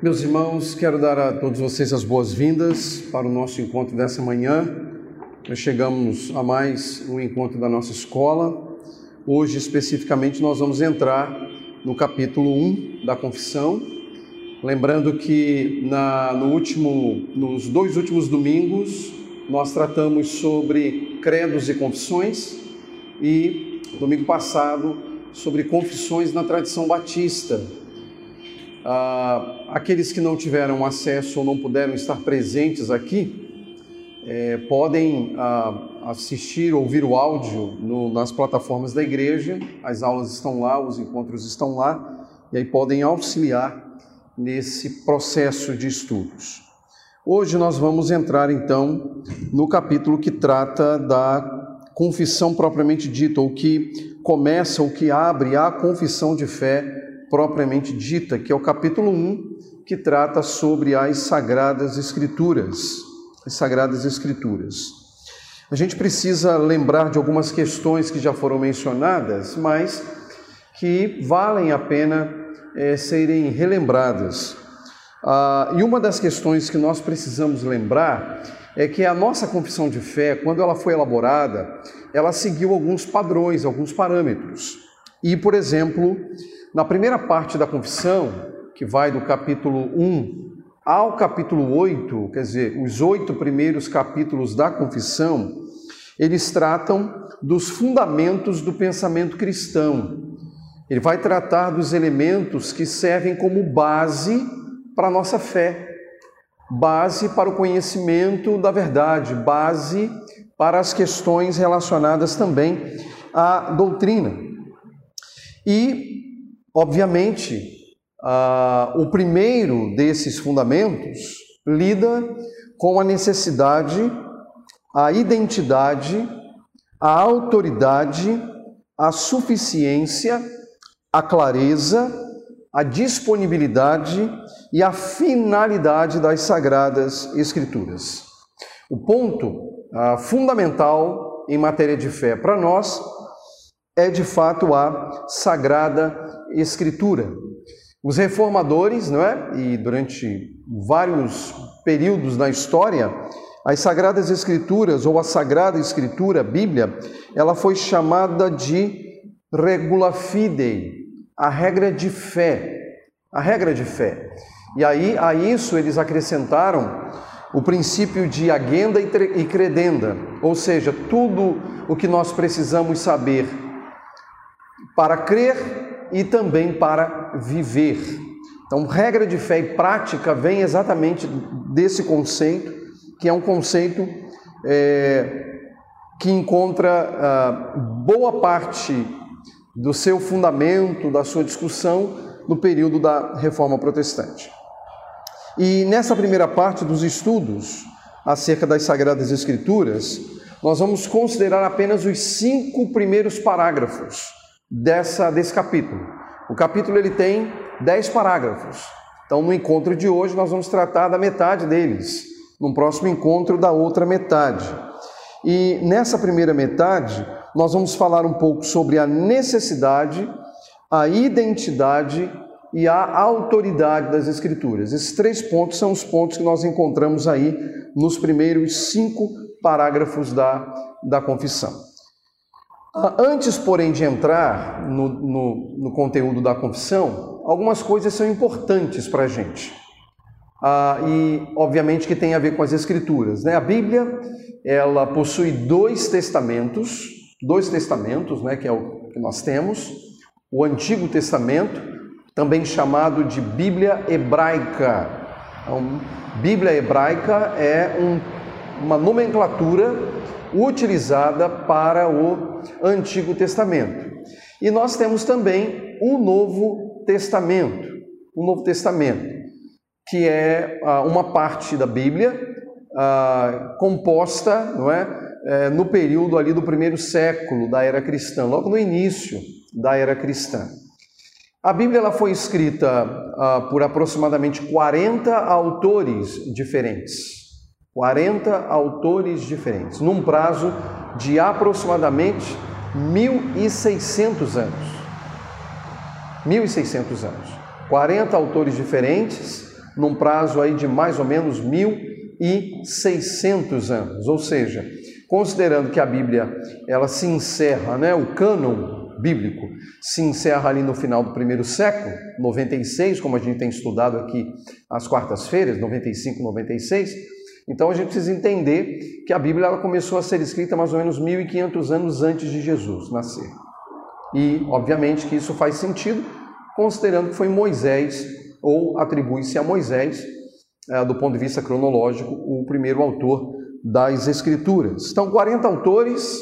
Meus irmãos, quero dar a todos vocês as boas-vindas para o nosso encontro dessa manhã. Nós chegamos a mais um encontro da nossa escola. Hoje, especificamente, nós vamos entrar no capítulo 1 da Confissão. Lembrando que na, no último, nos dois últimos domingos nós tratamos sobre credos e confissões e domingo passado sobre confissões na tradição batista. Ah, aqueles que não tiveram acesso ou não puderam estar presentes aqui, é, podem ah, assistir, ouvir o áudio no, nas plataformas da igreja, as aulas estão lá, os encontros estão lá, e aí podem auxiliar nesse processo de estudos. Hoje nós vamos entrar então no capítulo que trata da confissão propriamente dita, ou que começa, ou que abre a confissão de fé propriamente dita, que é o capítulo 1, que trata sobre as Sagradas Escrituras. As Sagradas Escrituras. A gente precisa lembrar de algumas questões que já foram mencionadas, mas que valem a pena é, serem relembradas. Ah, e uma das questões que nós precisamos lembrar é que a nossa confissão de fé, quando ela foi elaborada, ela seguiu alguns padrões, alguns parâmetros. E, por exemplo, na primeira parte da confissão, que vai do capítulo 1 ao capítulo 8, quer dizer, os oito primeiros capítulos da confissão, eles tratam dos fundamentos do pensamento cristão. Ele vai tratar dos elementos que servem como base para a nossa fé, base para o conhecimento da verdade, base para as questões relacionadas também à doutrina. E Obviamente, o primeiro desses fundamentos lida com a necessidade, a identidade, a autoridade, a suficiência, a clareza, a disponibilidade e a finalidade das Sagradas Escrituras. O ponto uh, fundamental em matéria de fé para nós é de fato a Sagrada Escritura. Os reformadores, não é? E durante vários períodos na história, as Sagradas Escrituras ou a Sagrada Escritura, a Bíblia, ela foi chamada de regula fidei, a regra de fé. A regra de fé. E aí a isso eles acrescentaram o princípio de agenda e credenda, ou seja, tudo o que nós precisamos saber para crer e também para viver. Então, regra de fé e prática vem exatamente desse conceito, que é um conceito é, que encontra ah, boa parte do seu fundamento, da sua discussão, no período da Reforma Protestante. E nessa primeira parte dos estudos acerca das Sagradas Escrituras, nós vamos considerar apenas os cinco primeiros parágrafos dessa, desse capítulo. O capítulo ele tem dez parágrafos. Então, no encontro de hoje, nós vamos tratar da metade deles. No próximo encontro, da outra metade. E nessa primeira metade, nós vamos falar um pouco sobre a necessidade, a identidade e a autoridade das Escrituras. Esses três pontos são os pontos que nós encontramos aí nos primeiros cinco parágrafos da, da confissão. Ah, antes, porém, de entrar no, no, no conteúdo da confissão, algumas coisas são importantes para a gente. Ah, e, obviamente, que tem a ver com as Escrituras. Né? A Bíblia, ela possui dois testamentos, dois testamentos, né, que é o que nós temos. O Antigo Testamento, também chamado de Bíblia Hebraica. Então, Bíblia Hebraica é um, uma nomenclatura utilizada para o Antigo Testamento. E nós temos também o Novo Testamento, o Novo Testamento, que é ah, uma parte da Bíblia ah, composta, não é, é, no período ali do primeiro século da era cristã, logo no início da era cristã. A Bíblia ela foi escrita ah, por aproximadamente 40 autores diferentes. 40 autores diferentes, num prazo de aproximadamente 1.600 anos. 1.600 anos. 40 autores diferentes, num prazo aí de mais ou menos 1600 anos, ou seja, considerando que a Bíblia ela se encerra, né, o cânon bíblico se encerra ali no final do primeiro século, 96, como a gente tem estudado aqui às quartas-feiras, 95, 96. Então a gente precisa entender que a Bíblia ela começou a ser escrita mais ou menos 1500 anos antes de Jesus nascer. E, obviamente, que isso faz sentido, considerando que foi Moisés, ou atribui-se a Moisés, é, do ponto de vista cronológico, o primeiro autor das Escrituras. Então, 40 autores,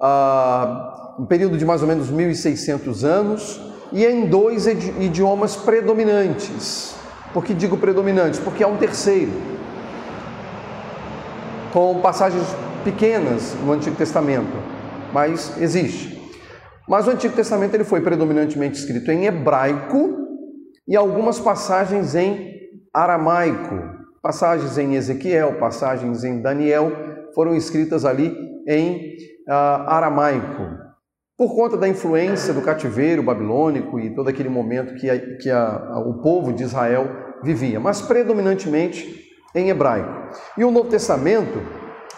ah, um período de mais ou menos 1.600 anos, e em dois idiomas predominantes. Por que digo predominantes? Porque há um terceiro, com passagens pequenas no Antigo Testamento, mas existe. Mas o Antigo Testamento ele foi predominantemente escrito em hebraico e algumas passagens em aramaico. Passagens em Ezequiel, passagens em Daniel foram escritas ali em uh, aramaico. Por conta da influência do cativeiro babilônico e todo aquele momento que, a, que a, o povo de Israel vivia, mas predominantemente em hebraico. E o Novo Testamento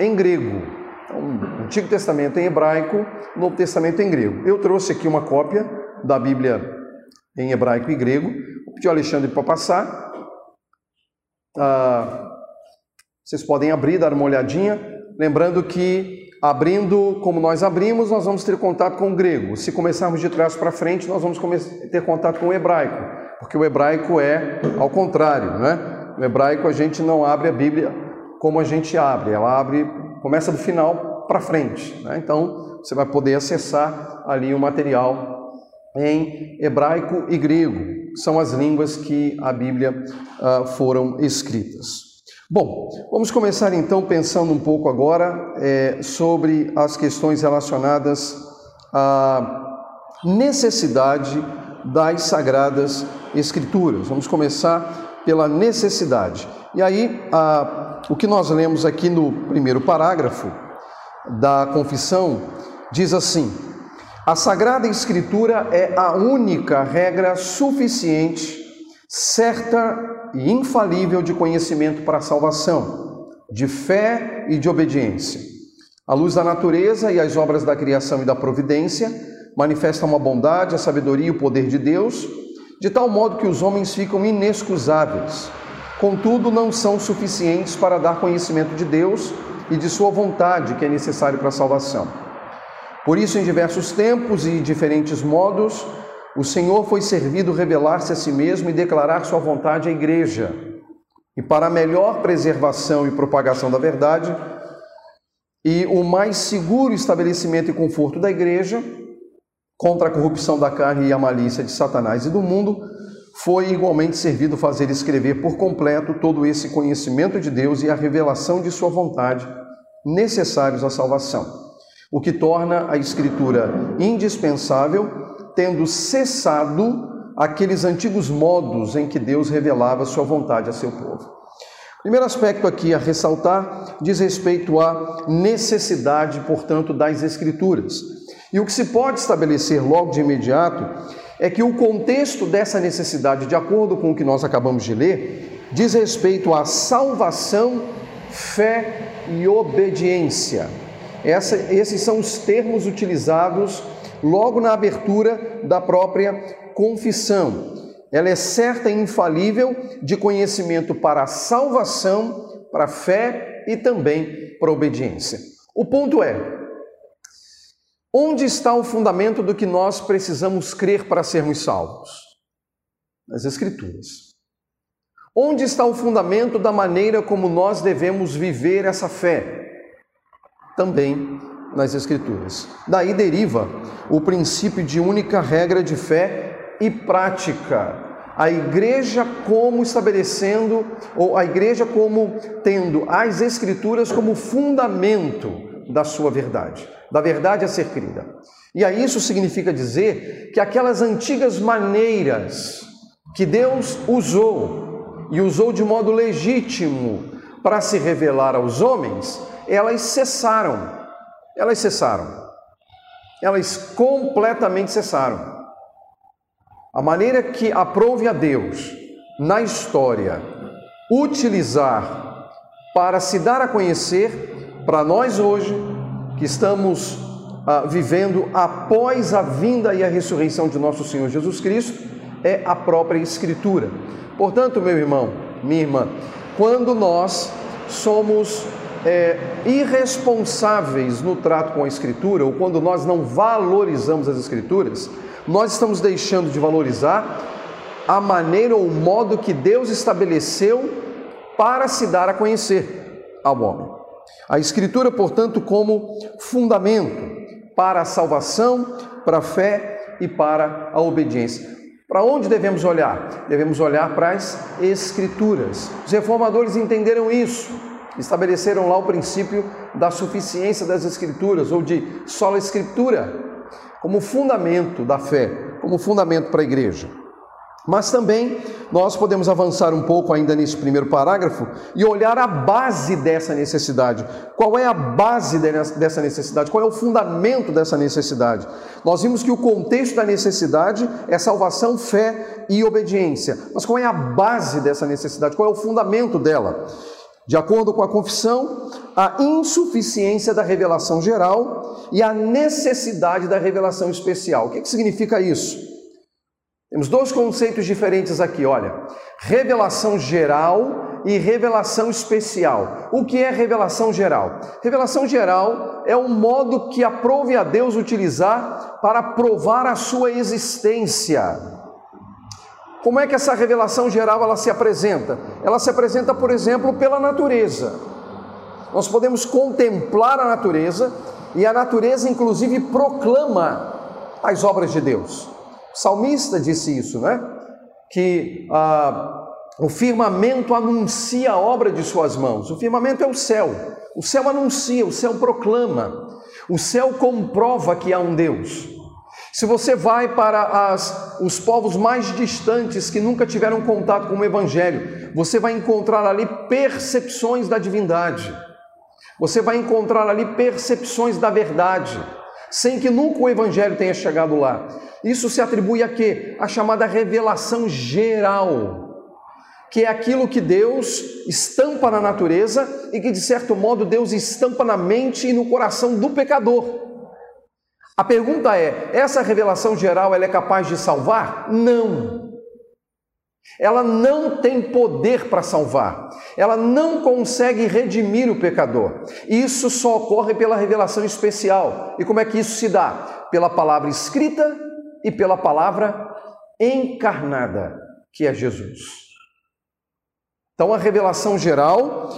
em grego. Então, Antigo Testamento em hebraico, Novo Testamento em grego. Eu trouxe aqui uma cópia da Bíblia em hebraico e grego. Vou pedir ao Alexandre para passar. Ah, vocês podem abrir, dar uma olhadinha. Lembrando que abrindo como nós abrimos, nós vamos ter contato com o grego. Se começarmos de trás para frente, nós vamos ter contato com o hebraico, porque o hebraico é ao contrário, né? No hebraico a gente não abre a Bíblia como a gente abre, ela abre começa do final para frente. Né? Então, você vai poder acessar ali o material em hebraico e grego, são as línguas que a Bíblia uh, foram escritas. Bom, vamos começar então pensando um pouco agora é, sobre as questões relacionadas à necessidade das sagradas escrituras. Vamos começar pela necessidade. E aí, a, o que nós lemos aqui no primeiro parágrafo da confissão diz assim: a Sagrada Escritura é a única regra suficiente, certa e infalível de conhecimento para a salvação, de fé e de obediência. A luz da natureza e as obras da criação e da providência manifestam a bondade, a sabedoria e o poder de Deus, de tal modo que os homens ficam inexcusáveis contudo não são suficientes para dar conhecimento de Deus e de Sua vontade que é necessário para a salvação. Por isso, em diversos tempos e diferentes modos, o Senhor foi servido revelar-se a si mesmo e declarar Sua vontade à igreja. E para a melhor preservação e propagação da verdade, e o mais seguro estabelecimento e conforto da igreja, contra a corrupção da carne e a malícia de Satanás e do mundo, foi igualmente servido fazer escrever por completo todo esse conhecimento de Deus e a revelação de Sua vontade necessários à salvação, o que torna a Escritura indispensável, tendo cessado aqueles antigos modos em que Deus revelava Sua vontade a seu povo. Primeiro aspecto aqui a ressaltar diz respeito à necessidade, portanto, das Escrituras. E o que se pode estabelecer logo de imediato é que o contexto dessa necessidade, de acordo com o que nós acabamos de ler, diz respeito à salvação, fé e obediência. Essa, esses são os termos utilizados logo na abertura da própria confissão. Ela é certa e infalível de conhecimento para a salvação, para a fé e também para a obediência. O ponto é, Onde está o fundamento do que nós precisamos crer para sermos salvos? Nas Escrituras. Onde está o fundamento da maneira como nós devemos viver essa fé? Também nas Escrituras. Daí deriva o princípio de única regra de fé e prática. A igreja como estabelecendo, ou a igreja como tendo as Escrituras como fundamento da sua verdade da verdade a ser crida. E aí isso significa dizer que aquelas antigas maneiras que Deus usou e usou de modo legítimo para se revelar aos homens, elas cessaram. Elas cessaram. Elas completamente cessaram. A maneira que aprove a Deus na história utilizar para se dar a conhecer para nós hoje que estamos ah, vivendo após a vinda e a ressurreição de nosso Senhor Jesus Cristo é a própria Escritura. Portanto, meu irmão, minha irmã, quando nós somos é, irresponsáveis no trato com a Escritura, ou quando nós não valorizamos as Escrituras, nós estamos deixando de valorizar a maneira ou o modo que Deus estabeleceu para se dar a conhecer ao homem. A Escritura, portanto, como fundamento para a salvação, para a fé e para a obediência. Para onde devemos olhar? Devemos olhar para as Escrituras. Os reformadores entenderam isso, estabeleceram lá o princípio da suficiência das Escrituras, ou de sola Escritura, como fundamento da fé, como fundamento para a igreja. Mas também nós podemos avançar um pouco ainda nesse primeiro parágrafo e olhar a base dessa necessidade. Qual é a base dessa necessidade? Qual é o fundamento dessa necessidade? Nós vimos que o contexto da necessidade é salvação, fé e obediência. Mas qual é a base dessa necessidade? Qual é o fundamento dela? De acordo com a confissão, a insuficiência da revelação geral e a necessidade da revelação especial. O que, que significa isso? Temos dois conceitos diferentes aqui, olha. Revelação geral e revelação especial. O que é revelação geral? Revelação geral é o modo que aprove a Deus utilizar para provar a sua existência. Como é que essa revelação geral ela se apresenta? Ela se apresenta, por exemplo, pela natureza. Nós podemos contemplar a natureza e a natureza inclusive proclama as obras de Deus. O salmista disse isso, né? Que ah, o firmamento anuncia a obra de suas mãos. O firmamento é o céu. O céu anuncia, o céu proclama. O céu comprova que há um Deus. Se você vai para as, os povos mais distantes que nunca tiveram contato com o Evangelho, você vai encontrar ali percepções da divindade, você vai encontrar ali percepções da verdade, sem que nunca o Evangelho tenha chegado lá. Isso se atribui a quê? A chamada revelação geral, que é aquilo que Deus estampa na natureza e que, de certo modo, Deus estampa na mente e no coração do pecador. A pergunta é: essa revelação geral ela é capaz de salvar? Não. Ela não tem poder para salvar. Ela não consegue redimir o pecador. Isso só ocorre pela revelação especial. E como é que isso se dá? Pela palavra escrita e pela palavra encarnada, que é Jesus. Então a revelação geral,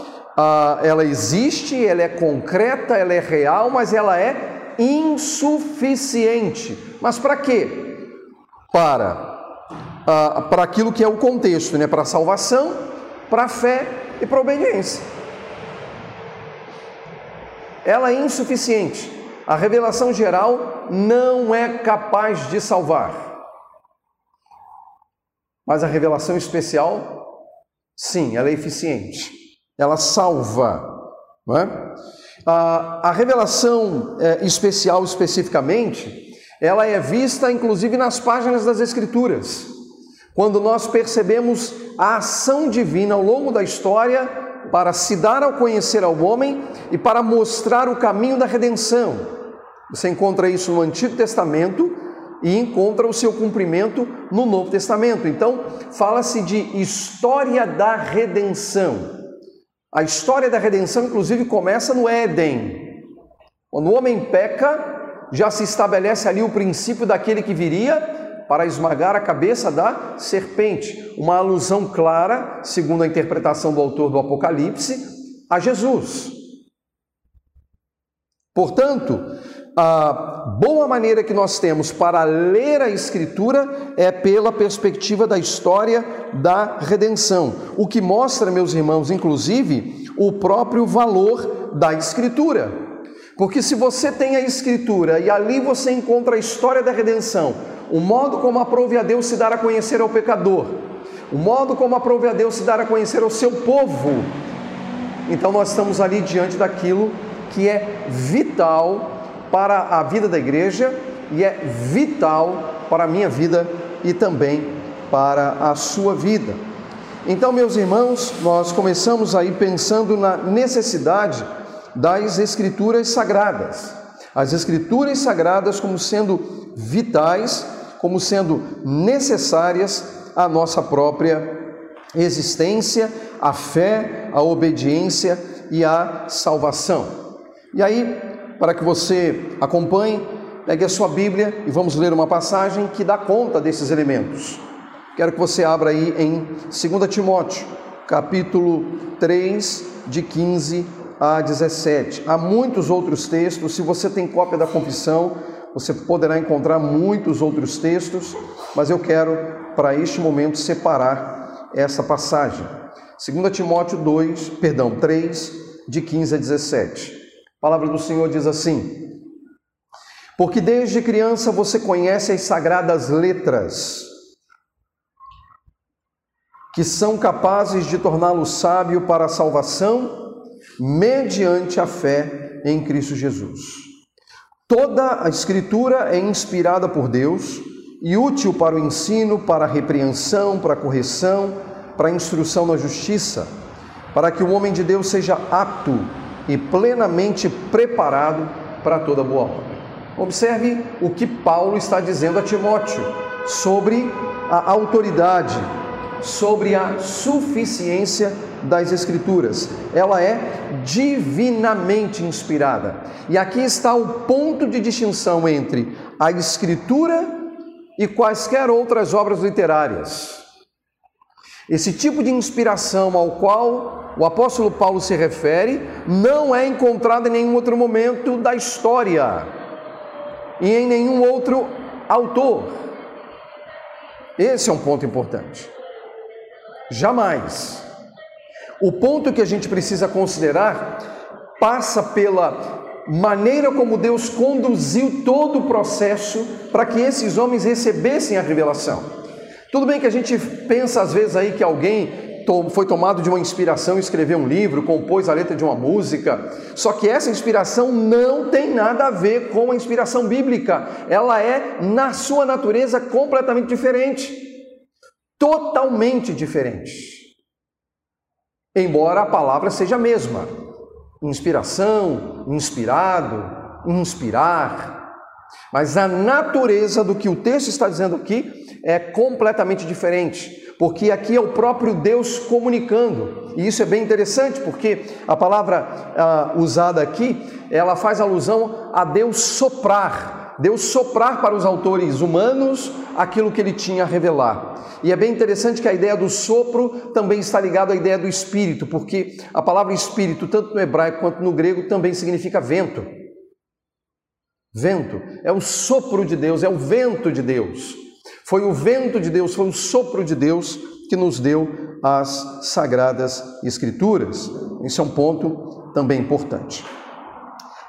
ela existe, ela é concreta, ela é real, mas ela é insuficiente. Mas para quê? Para para aquilo que é o contexto, né? para a salvação, para a fé e para a obediência. Ela é insuficiente. A revelação geral não é capaz de salvar. Mas a revelação especial, sim, ela é eficiente. Ela salva. É? a, a revelação é, especial, especificamente, ela é vista inclusive nas páginas das Escrituras. Quando nós percebemos a ação divina ao longo da história para se dar ao conhecer ao homem e para mostrar o caminho da redenção. Você encontra isso no Antigo Testamento e encontra o seu cumprimento no Novo Testamento. Então, fala-se de história da redenção. A história da redenção, inclusive, começa no Éden. Quando o homem peca, já se estabelece ali o princípio daquele que viria para esmagar a cabeça da serpente. Uma alusão clara, segundo a interpretação do autor do Apocalipse, a Jesus. Portanto, a boa maneira que nós temos para ler a Escritura é pela perspectiva da história da redenção, o que mostra, meus irmãos, inclusive, o próprio valor da Escritura. Porque se você tem a Escritura e ali você encontra a história da redenção, o modo como aprove a Deus se dar a conhecer ao pecador, o modo como aprove a Deus se dar a conhecer ao seu povo, então nós estamos ali diante daquilo que é vital para a vida da igreja e é vital para a minha vida e também para a sua vida. Então, meus irmãos, nós começamos aí pensando na necessidade das escrituras sagradas. As escrituras sagradas como sendo vitais, como sendo necessárias à nossa própria existência, à fé, à obediência e à salvação. E aí, para que você acompanhe, pegue a sua Bíblia e vamos ler uma passagem que dá conta desses elementos. Quero que você abra aí em 2 Timóteo, capítulo 3, de 15 a 17. Há muitos outros textos, se você tem cópia da confissão, você poderá encontrar muitos outros textos, mas eu quero, para este momento, separar essa passagem. 2 Timóteo 2, perdão, 3, de 15 a 17. A palavra do Senhor diz assim: Porque desde criança você conhece as sagradas letras, que são capazes de torná-lo sábio para a salvação mediante a fé em Cristo Jesus. Toda a Escritura é inspirada por Deus e útil para o ensino, para a repreensão, para a correção, para a instrução na justiça, para que o homem de Deus seja apto e plenamente preparado para toda boa obra. Observe o que Paulo está dizendo a Timóteo sobre a autoridade, sobre a suficiência das Escrituras. Ela é divinamente inspirada. E aqui está o ponto de distinção entre a Escritura e quaisquer outras obras literárias. Esse tipo de inspiração ao qual o apóstolo Paulo se refere não é encontrado em nenhum outro momento da história e em nenhum outro autor. Esse é um ponto importante. Jamais. O ponto que a gente precisa considerar passa pela maneira como Deus conduziu todo o processo para que esses homens recebessem a revelação. Tudo bem que a gente pensa às vezes aí que alguém foi tomado de uma inspiração, escreveu um livro, compôs a letra de uma música, só que essa inspiração não tem nada a ver com a inspiração bíblica, ela é, na sua natureza, completamente diferente totalmente diferente. Embora a palavra seja a mesma: inspiração, inspirado, inspirar. Mas a natureza do que o texto está dizendo aqui é completamente diferente, porque aqui é o próprio Deus comunicando. E isso é bem interessante, porque a palavra ah, usada aqui, ela faz alusão a Deus soprar. Deus soprar para os autores humanos aquilo que ele tinha a revelar. E é bem interessante que a ideia do sopro também está ligada à ideia do espírito, porque a palavra espírito, tanto no hebraico quanto no grego, também significa vento. Vento é o sopro de Deus, é o vento de Deus. Foi o vento de Deus, foi o sopro de Deus que nos deu as sagradas escrituras. Esse é um ponto também importante.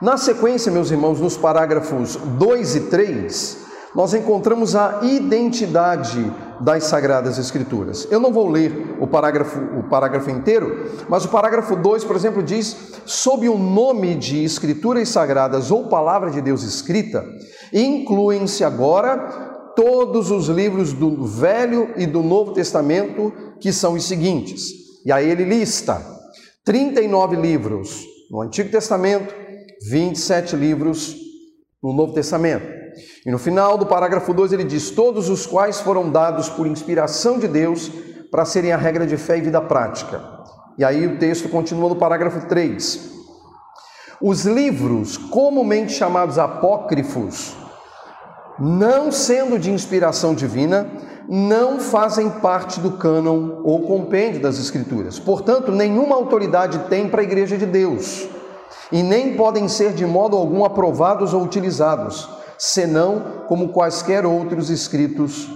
Na sequência, meus irmãos, nos parágrafos 2 e 3, nós encontramos a identidade das Sagradas Escrituras. Eu não vou ler o parágrafo, o parágrafo inteiro, mas o parágrafo 2, por exemplo, diz: sob o nome de Escrituras Sagradas ou Palavra de Deus escrita, incluem-se agora todos os livros do Velho e do Novo Testamento, que são os seguintes. E aí ele lista 39 livros no Antigo Testamento, 27 livros no Novo Testamento. E no final do parágrafo 2 ele diz: Todos os quais foram dados por inspiração de Deus para serem a regra de fé e vida prática. E aí o texto continua no parágrafo 3. Os livros comumente chamados apócrifos, não sendo de inspiração divina, não fazem parte do cânon ou compêndio das Escrituras. Portanto, nenhuma autoridade tem para a igreja de Deus e nem podem ser de modo algum aprovados ou utilizados, senão como quaisquer outros escritos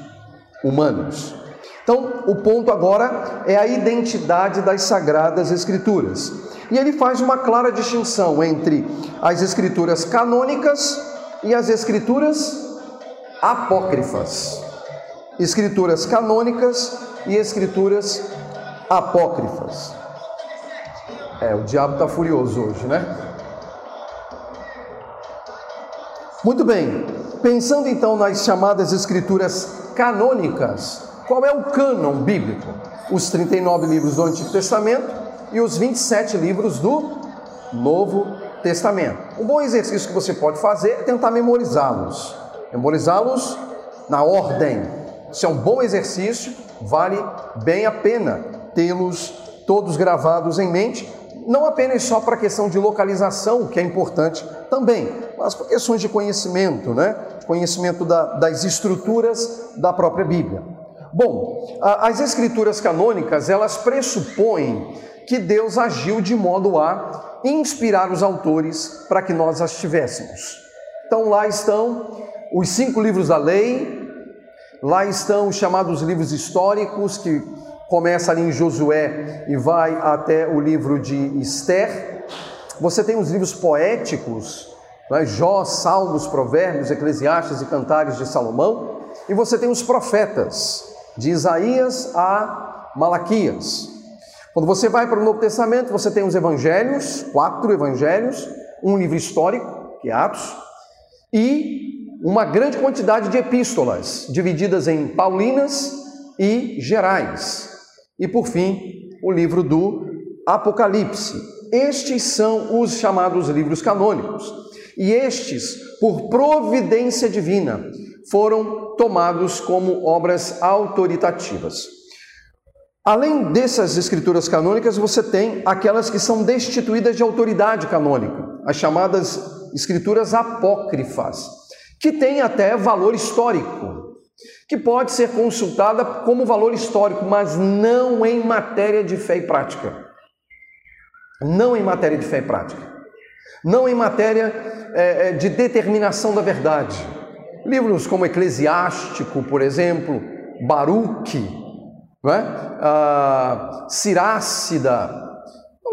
humanos. Então, o ponto agora é a identidade das sagradas escrituras. E ele faz uma clara distinção entre as escrituras canônicas e as escrituras apócrifas. Escrituras canônicas e escrituras apócrifas. É, o diabo está furioso hoje, né? Muito bem, pensando então nas chamadas escrituras canônicas, qual é o cânon bíblico? os 39 livros do Antigo Testamento e os 27 livros do Novo Testamento. Um bom exercício que você pode fazer é tentar memorizá-los. Memorizá-los na ordem. Isso é um bom exercício, vale bem a pena tê-los todos gravados em mente, não apenas só para a questão de localização, que é importante também, mas por questões de conhecimento, né? Conhecimento da, das estruturas da própria Bíblia. Bom, as escrituras canônicas, elas pressupõem que Deus agiu de modo a inspirar os autores para que nós as tivéssemos. Então lá estão os cinco livros da lei, lá estão os chamados livros históricos, que começa ali em Josué e vai até o livro de Esther. Você tem os livros poéticos, né? Jó, Salmos, Provérbios, Eclesiastes e Cantares de Salomão. E você tem os profetas, de Isaías a Malaquias. Quando você vai para o Novo Testamento, você tem os evangelhos, quatro evangelhos, um livro histórico, que é Atos, e uma grande quantidade de epístolas, divididas em paulinas e gerais. E por fim, o livro do Apocalipse. Estes são os chamados livros canônicos. E estes, por providência divina, foram tomados como obras autoritativas. Além dessas escrituras canônicas, você tem aquelas que são destituídas de autoridade canônica, as chamadas escrituras apócrifas, que têm até valor histórico, que pode ser consultada como valor histórico, mas não em matéria de fé e prática. Não em matéria de fé e prática. Não em matéria é, de determinação da verdade. Livros como Eclesiástico, por exemplo, Baruque, não é? Ah,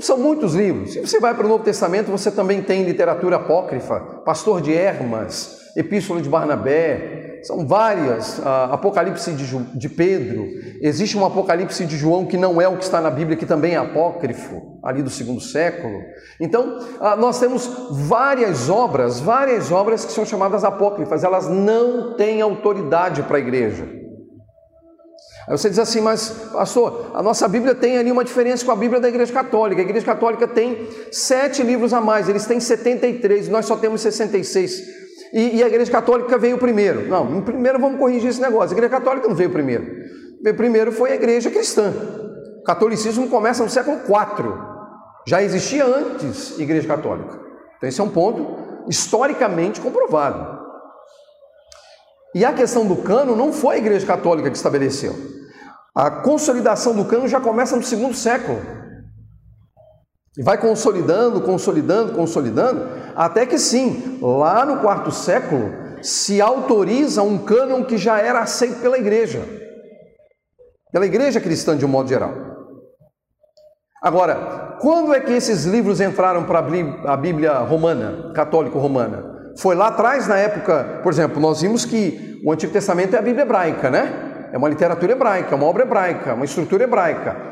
são muitos livros. Se você vai para o Novo Testamento, você também tem literatura apócrifa, Pastor de Hermas, Epístola de Barnabé, são várias, uh, Apocalipse de, de, Pedro, existe um Apocalipse de João que não é o que está na Bíblia, que também é apócrifo, ali do segundo século. Então, uh, nós temos várias obras, várias obras que são chamadas apócrifas, elas não têm autoridade para a igreja. Aí você diz assim, mas pastor, a nossa Bíblia tem ali uma diferença com a Bíblia da Igreja Católica. A Igreja Católica tem sete livros a mais, eles têm 73, nós só temos 66. E, e a Igreja Católica veio primeiro. Não, primeiro vamos corrigir esse negócio. A Igreja Católica não veio primeiro. Primeiro foi a Igreja Cristã. O catolicismo começa no século IV. Já existia antes Igreja Católica. Então esse é um ponto historicamente comprovado. E a questão do cano não foi a Igreja Católica que estabeleceu. A consolidação do cano já começa no segundo século. E vai consolidando, consolidando, consolidando, até que sim, lá no quarto século, se autoriza um cânon que já era aceito pela igreja, pela igreja cristã de um modo geral. Agora, quando é que esses livros entraram para a Bíblia romana, católico-romana? Foi lá atrás, na época, por exemplo, nós vimos que o Antigo Testamento é a Bíblia hebraica, né? É uma literatura hebraica, uma obra hebraica, uma estrutura hebraica.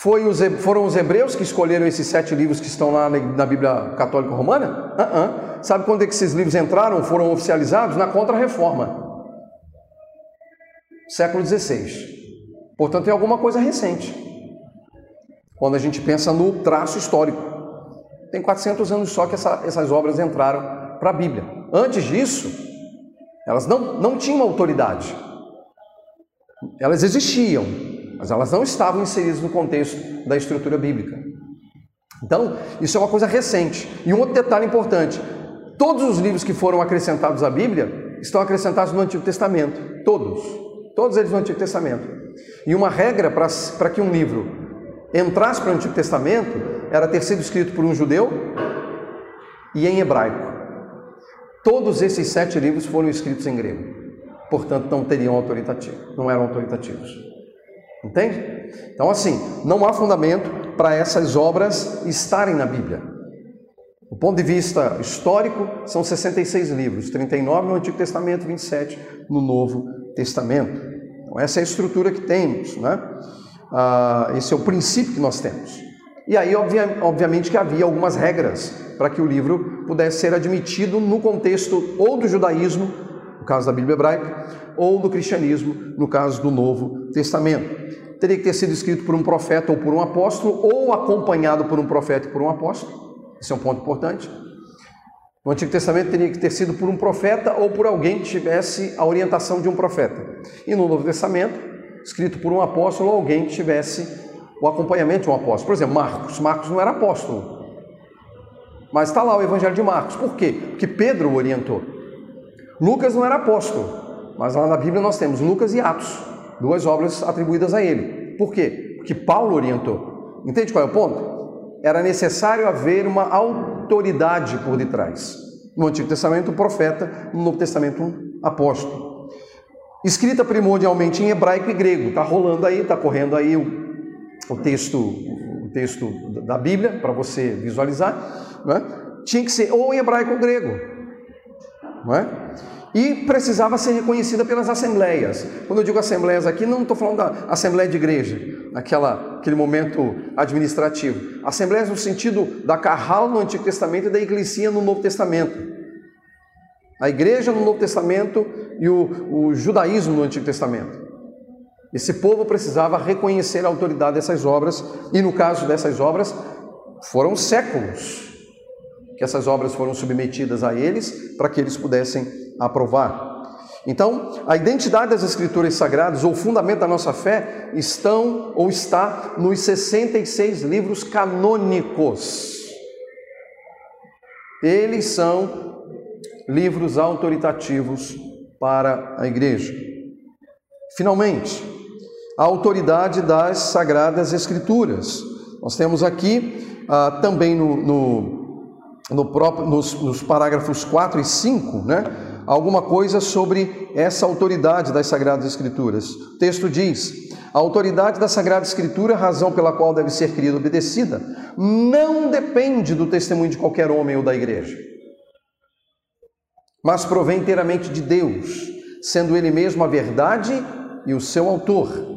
Foi os, foram os hebreus que escolheram esses sete livros que estão lá na Bíblia Católica Romana? Uh -uh. Sabe quando é que esses livros entraram, foram oficializados? Na Contra-Reforma. Século XVI. Portanto, é alguma coisa recente. Quando a gente pensa no traço histórico. Tem 400 anos só que essa, essas obras entraram para a Bíblia. Antes disso, elas não, não tinham autoridade. Elas existiam, mas elas não estavam inseridas no contexto da estrutura bíblica. Então, isso é uma coisa recente. E um outro detalhe importante: todos os livros que foram acrescentados à Bíblia estão acrescentados no Antigo Testamento. Todos. Todos eles no Antigo Testamento. E uma regra para que um livro entrasse para o Antigo Testamento era ter sido escrito por um judeu e em hebraico. Todos esses sete livros foram escritos em grego, portanto não teriam autoritativo, não eram autoritativos. Entende? Então, assim, não há fundamento para essas obras estarem na Bíblia. Do ponto de vista histórico, são 66 livros, 39 no Antigo Testamento, 27 no Novo Testamento. Então, essa é a estrutura que temos, né? Ah, esse é o princípio que nós temos. E aí, obviamente, que havia algumas regras para que o livro pudesse ser admitido no contexto ou do judaísmo, no caso da Bíblia hebraica, ou do cristianismo, no caso do Novo Testamento. Teria que ter sido escrito por um profeta ou por um apóstolo, ou acompanhado por um profeta e por um apóstolo. Esse é um ponto importante. No Antigo Testamento teria que ter sido por um profeta ou por alguém que tivesse a orientação de um profeta. E no Novo Testamento, escrito por um apóstolo ou alguém que tivesse o acompanhamento de um apóstolo. Por exemplo, Marcos. Marcos não era apóstolo. Mas está lá o Evangelho de Marcos. Por quê? Porque Pedro o orientou. Lucas não era apóstolo. Mas lá na Bíblia nós temos Lucas e Atos, duas obras atribuídas a ele. Por quê? Porque Paulo orientou. Entende qual é o ponto? Era necessário haver uma autoridade por detrás. No Antigo Testamento, um profeta, no Novo Testamento, um apóstolo. Escrita primordialmente em hebraico e grego. Está rolando aí, está correndo aí o, o texto, o texto da Bíblia para você visualizar. Não é? Tinha que ser ou em hebraico ou grego. Não é? E precisava ser reconhecida pelas assembleias. Quando eu digo assembleias aqui, não estou falando da assembleia de igreja, naquela, aquele momento administrativo. Assembleias no sentido da carral no Antigo Testamento e da igreja no Novo Testamento. A igreja no Novo Testamento e o, o judaísmo no Antigo Testamento. Esse povo precisava reconhecer a autoridade dessas obras, e no caso dessas obras, foram séculos que essas obras foram submetidas a eles para que eles pudessem aprovar. Então, a identidade das Escrituras Sagradas, ou o fundamento da nossa fé, estão ou está nos 66 livros canônicos. Eles são livros autoritativos para a igreja. Finalmente, a autoridade das Sagradas Escrituras. Nós temos aqui ah, também no, no, no próprio, nos, nos parágrafos 4 e 5, né? Alguma coisa sobre essa autoridade das Sagradas Escrituras. O texto diz: a autoridade da Sagrada Escritura, razão pela qual deve ser querida e obedecida, não depende do testemunho de qualquer homem ou da igreja, mas provém inteiramente de Deus, sendo Ele mesmo a verdade e o seu autor.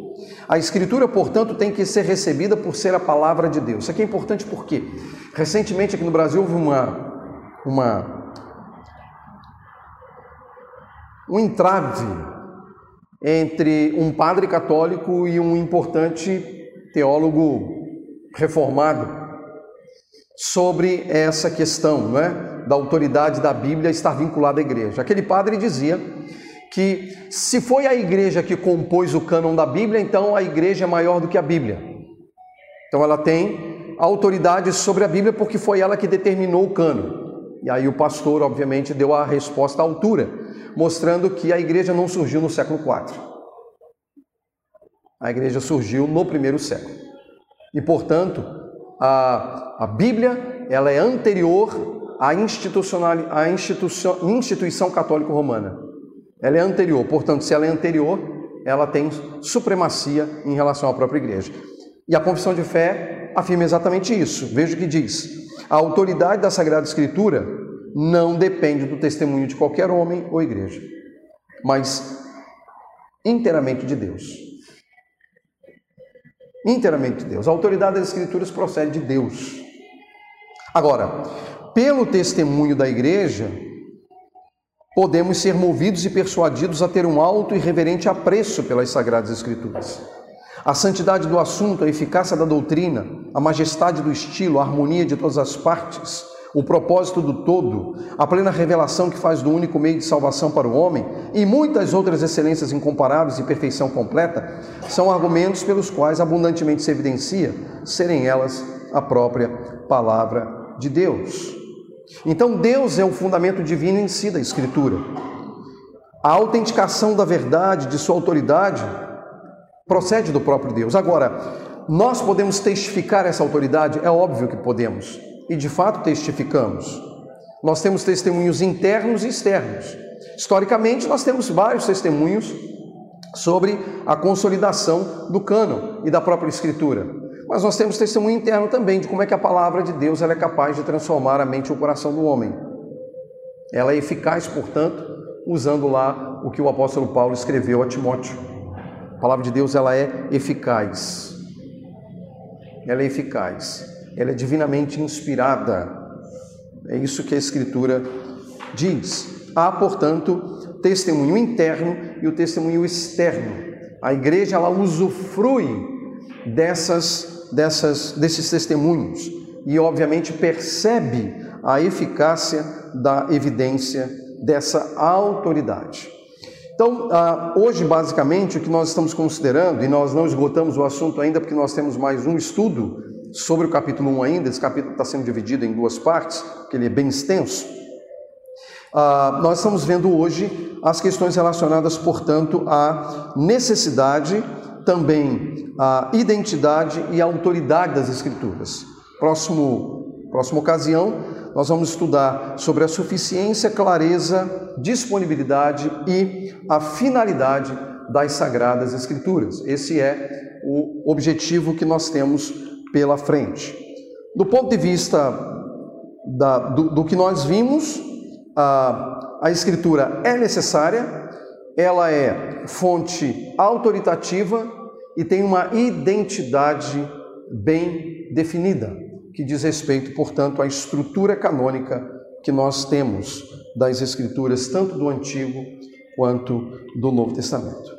A Escritura, portanto, tem que ser recebida por ser a palavra de Deus. Isso aqui é importante porque, recentemente aqui no Brasil, houve uma, uma um entrave entre um padre católico e um importante teólogo reformado sobre essa questão não é? da autoridade da Bíblia estar vinculada à igreja. Aquele padre dizia que se foi a igreja que compôs o cânon da Bíblia, então a igreja é maior do que a Bíblia. Então ela tem autoridade sobre a Bíblia porque foi ela que determinou o cânon. E aí o pastor, obviamente, deu a resposta à altura mostrando que a igreja não surgiu no século IV. A igreja surgiu no primeiro século. E, portanto, a, a Bíblia ela é anterior à, institucional, à instituição, instituição católica romana. Ela é anterior, portanto, se ela é anterior, ela tem supremacia em relação à própria igreja. E a confissão de fé afirma exatamente isso. Veja o que diz: a autoridade da Sagrada Escritura não depende do testemunho de qualquer homem ou igreja, mas inteiramente de Deus. Inteiramente de Deus. A autoridade das Escrituras procede de Deus. Agora, pelo testemunho da igreja, podemos ser movidos e persuadidos a ter um alto e reverente apreço pelas Sagradas Escrituras. A santidade do assunto, a eficácia da doutrina, a majestade do estilo, a harmonia de todas as partes, o propósito do todo, a plena revelação que faz do único meio de salvação para o homem e muitas outras excelências incomparáveis e perfeição completa, são argumentos pelos quais abundantemente se evidencia serem elas a própria palavra de Deus. Então, Deus é o fundamento divino em si da Escritura. A autenticação da verdade, de sua autoridade, procede do próprio Deus. Agora, nós podemos testificar essa autoridade? É óbvio que podemos e de fato testificamos. Nós temos testemunhos internos e externos. Historicamente, nós temos vários testemunhos sobre a consolidação do cânon e da própria Escritura. Mas nós temos testemunho interno também de como é que a palavra de Deus ela é capaz de transformar a mente e o coração do homem. Ela é eficaz, portanto, usando lá o que o apóstolo Paulo escreveu a Timóteo. A palavra de Deus ela é eficaz. Ela é eficaz ela é divinamente inspirada. É isso que a Escritura diz. Há, portanto, testemunho interno e o testemunho externo. A igreja ela usufrui dessas, dessas, desses testemunhos e, obviamente, percebe a eficácia da evidência dessa autoridade. Então, ah, hoje, basicamente, o que nós estamos considerando, e nós não esgotamos o assunto ainda porque nós temos mais um estudo sobre o capítulo 1 ainda, esse capítulo está sendo dividido em duas partes, porque ele é bem extenso. Ah, nós estamos vendo hoje as questões relacionadas, portanto, à necessidade, também à identidade e à autoridade das Escrituras. Próximo, próxima ocasião, nós vamos estudar sobre a suficiência, clareza, disponibilidade e a finalidade das Sagradas Escrituras. Esse é o objetivo que nós temos pela frente. Do ponto de vista da, do, do, que nós vimos, a, a Escritura é necessária, ela é fonte autoritativa e tem uma identidade bem definida que diz respeito, portanto, à estrutura canônica que nós temos das Escrituras, tanto do Antigo quanto do Novo Testamento.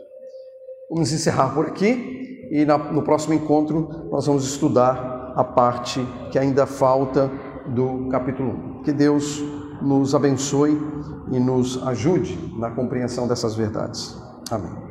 Vamos encerrar por aqui e no próximo encontro nós vamos estudar a parte que ainda falta do capítulo 1. Que Deus nos abençoe e nos ajude na compreensão dessas verdades. Amém.